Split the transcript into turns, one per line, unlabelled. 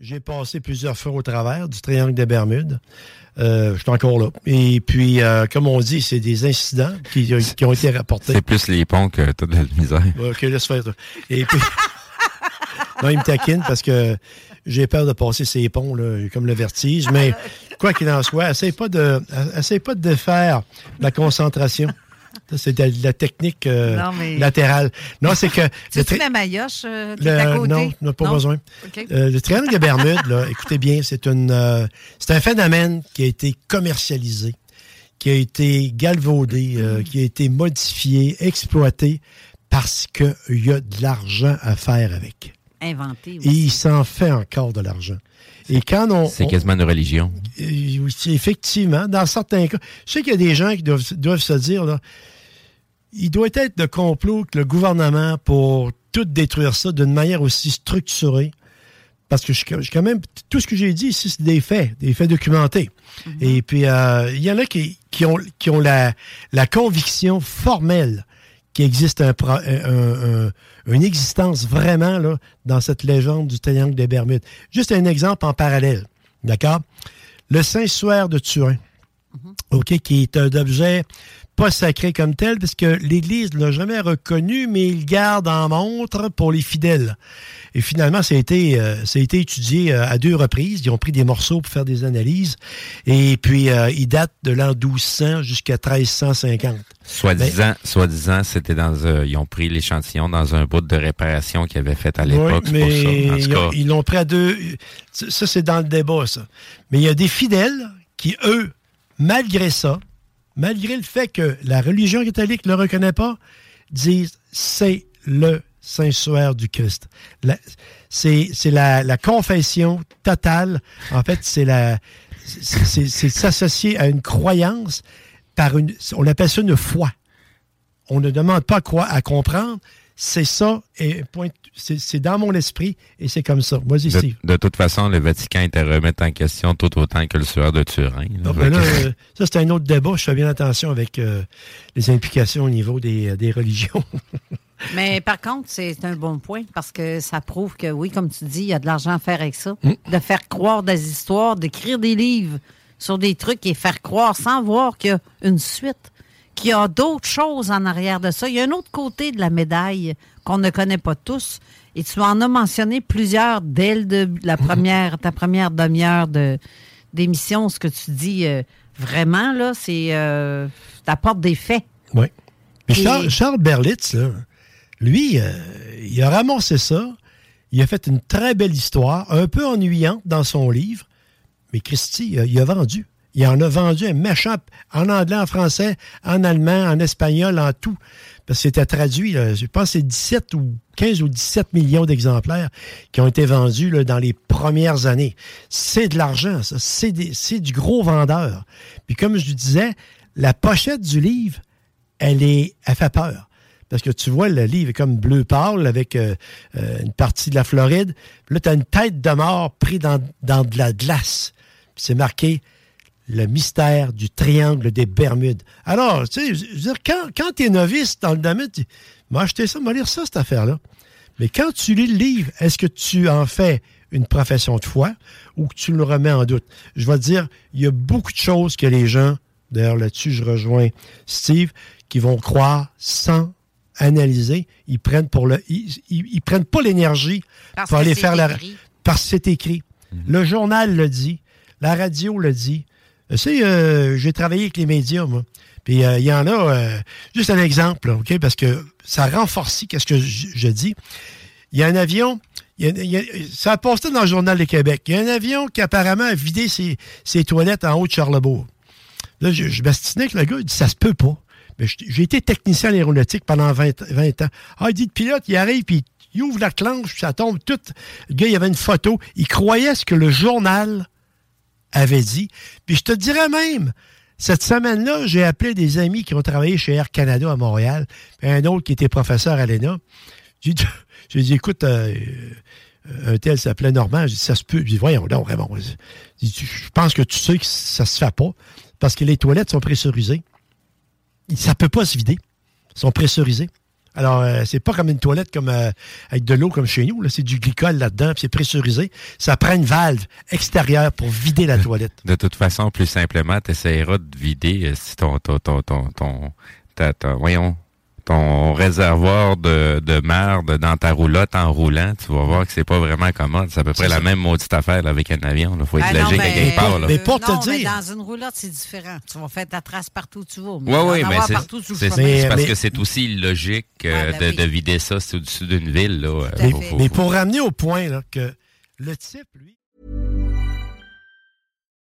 J'ai passé plusieurs fois au travers du triangle des Bermudes. Euh, je suis encore là. Et puis, euh, comme on dit, c'est des incidents qui, qui ont été rapportés.
C'est plus les ponts que toute la misère.
OK, laisse faire. Et puis, non, il me taquine parce que j'ai peur de passer ces ponts, là, comme le vertige. Mais quoi qu'il en soit, essaye pas de, essaye pas de défaire la concentration. C'est de la technique euh,
Non, mais-
latérale. Non, c'est que...
Tu
tri-
mets Mayoche euh, qui
le-
à côté?
non, pas besoin. Euh, le triangle des Bermudes, là, écoutez bien, c'est une, euh, c'est un phénomène qui a été commercialisé, qui a été galvaudé, euh, qui a été modifié, exploité, parce qu'il y a de l'argent à faire avec.
Inventé
Et il s'en fait encore de l'argent. Et quand on...
C'est
on-
quasiment une religion.
effectivement, dans certains cas, je sais qu'il y a des gens qui doivent, doivent se dire, là, il doit être de complot que le gouvernement pour tout détruire ça d'une manière aussi structurée. Parce que je, suis- je quand même, tout ce que j'ai dit ici, c'est des faits, des faits documentés. Et puis, euh, il y en a qui, qui ont, qui ont la, la conviction formelle qu'il existe un, pro- un- un- une existence vraiment là, dans cette légende du triangle des Bermudes. Juste un exemple en parallèle. D'accord? Le Saint-Suaire de Turin, OK, qui est un objet pas sacré comme tel, parce que l'Église ne l'a jamais reconnu, mais il garde en montre pour les fidèles. Et finalement, ça a été, euh, ça a été étudié euh, à deux reprises. Ils ont pris des morceaux pour faire des analyses. Et puis, euh, il date de l'an 1200 jusqu'à 1350.
Soi-disant, soi-disant, c'était dans un- ils ont pris l'échantillon dans un bout de réparation qu'ils avaient fait à l'époque.
Oui,
c'est pour
mais
ça. En tout
ils
cas,
ont- ils l'ont pris à deux. Ça, c'est dans le débat, ça. Mais il y a des fidèles qui, eux, malgré ça, malgré le fait que la religion catholique ne le reconnaît pas, disent c'est le Saint-Suaire du Christ. C'est c'est la, la confession totale. En fait, c'est la c'est s'associer à une croyance par une. On appelle ça une foi. On ne demande pas quoi à comprendre. C'est ça, et point, c'est c'est dans mon esprit, et c'est comme ça. Vas-y,
de,
Steve.
de toute façon, le Vatican était remettre en question tout autant que le sueur de Turin. là.
Ah, ben là, euh, ça, c'est un autre débat. Je fais bien attention avec euh, les implications au niveau des, euh, des religions.
Mais par contre, c'est un bon point parce que ça prouve que, oui, comme tu dis, il y a de l'argent à faire avec ça.
Mm.
De faire croire des histoires, d'écrire des livres sur des trucs et faire croire sans voir qu'il y a une suite, qu'il y a d'autres choses en arrière de ça. Il y a un autre côté de la médaille qu'on ne connaît pas tous. Et tu en as mentionné plusieurs dès le début- la première, ta première demi-heure de, d'émission. Ce que tu dis euh, vraiment, là, c'est. Euh, t'apportes des faits.
Oui. Puis
Et-
Charles, Charles Berlitz, là, lui, euh, il a ramassé ça. Il a fait une très belle histoire, un peu ennuyante dans son livre. Mais Christy, il a vendu. Il en a vendu un méchant en anglais, en français, en allemand, en espagnol, en tout. Parce que c'était traduit, je pense c'est 17 ou 15 ou 17 millions d'exemplaires qui ont été vendus dans les premières années. C'est de l'argent, ça. C'est du gros vendeur. Puis comme je disais, la pochette du livre, elle est, fait peur. Parce que tu vois, le livre est comme bleu pâle avec euh, euh, une partie de la Floride. Là, tu as une tête de mort prise dans de la glace. Puis c'est marqué le mystère du triangle des Bermudes. Alors, tu sais, je veux dire, quand, quand tu es novice dans le domaine, tu m'as acheté ça, m'a lire ça, cette affaire-là. Mais quand tu lis le livre, est-ce que tu en fais une profession de foi ou que tu le remets en doute? Je vais te dire, il y a beaucoup de choses que les gens, d'ailleurs là-dessus, je rejoins Steve, qui vont croire sans analysé, ils prennent pour le, ils, ils- ils prennent pas l'énergie pour aller faire la, parce que c'est écrit. Le journal le dit, la radio le dit. Tu sais, euh, j'ai travaillé avec les médias, moi. Puis euh, il y en a, euh, juste un exemple, OK, parce que ça renforce qu'est-ce que je, dis. Il y a un avion, ça a passé dans le Journal de Québec. Il y a un avion qui apparemment a vidé ses, toilettes en haut de Charlebourg. Là, je, je m'astinais avec le gars, il dit, ça se peut pas. Mais j'ai été technicien en aéronautique pendant 20, 20 ans. Ah, il dit, le pilote, il arrive, puis il ouvre la clenche, puis ça tombe tout. Le gars, il avait une photo. Il croyait ce que le journal avait dit. Puis je te dirais même, cette semaine-là, j'ai appelé des amis qui ont travaillé chez Air Canada à Montréal, puis un autre qui était professeur à l'ENA. J'ai dit, écoute, euh, euh, un tel s'appelait Normand. J'ai dit, ça se peut. J'ai dit, voyons donc, Raymond. Je pense que tu sais que ça se fait pas parce que les toilettes sont pressurisées. Ça peut pas se vider. Ils sont pressurisés. Alors, euh, c'est pas comme une toilette comme euh, avec de l'eau comme chez nous. Là. C'est du glycol là-dedans, puis c'est pressurisé. Ça prend une valve extérieure pour vider la toilette.
De toute façon, plus simplement, tu essaieras de vider euh, si ton, ton, ton, ton, ton, ta- ta- voyons, ton réservoir de, de merde dans ta roulotte en roulant, tu vas voir que c'est pas vraiment commode. C'est à peu près la
ça.
même maudite affaire là, avec un avion. Il faut être
Ah non,
logique à
mais-
quelque part. Là.
Mais pour te
non, mais
dire-
dans une roulotte, c'est différent. Tu vas faire ta trace partout où tu vas.
Oui, oui, mais c'est.
Mais-
parce
mais-
que c'est aussi illogique euh,
Ouais, ben
de,
oui.
de vider ça c'est au-dessus d'une ville. Là. Euh, faut- faut-
Mais
faut-
pour ramener au point là, que le type, lui,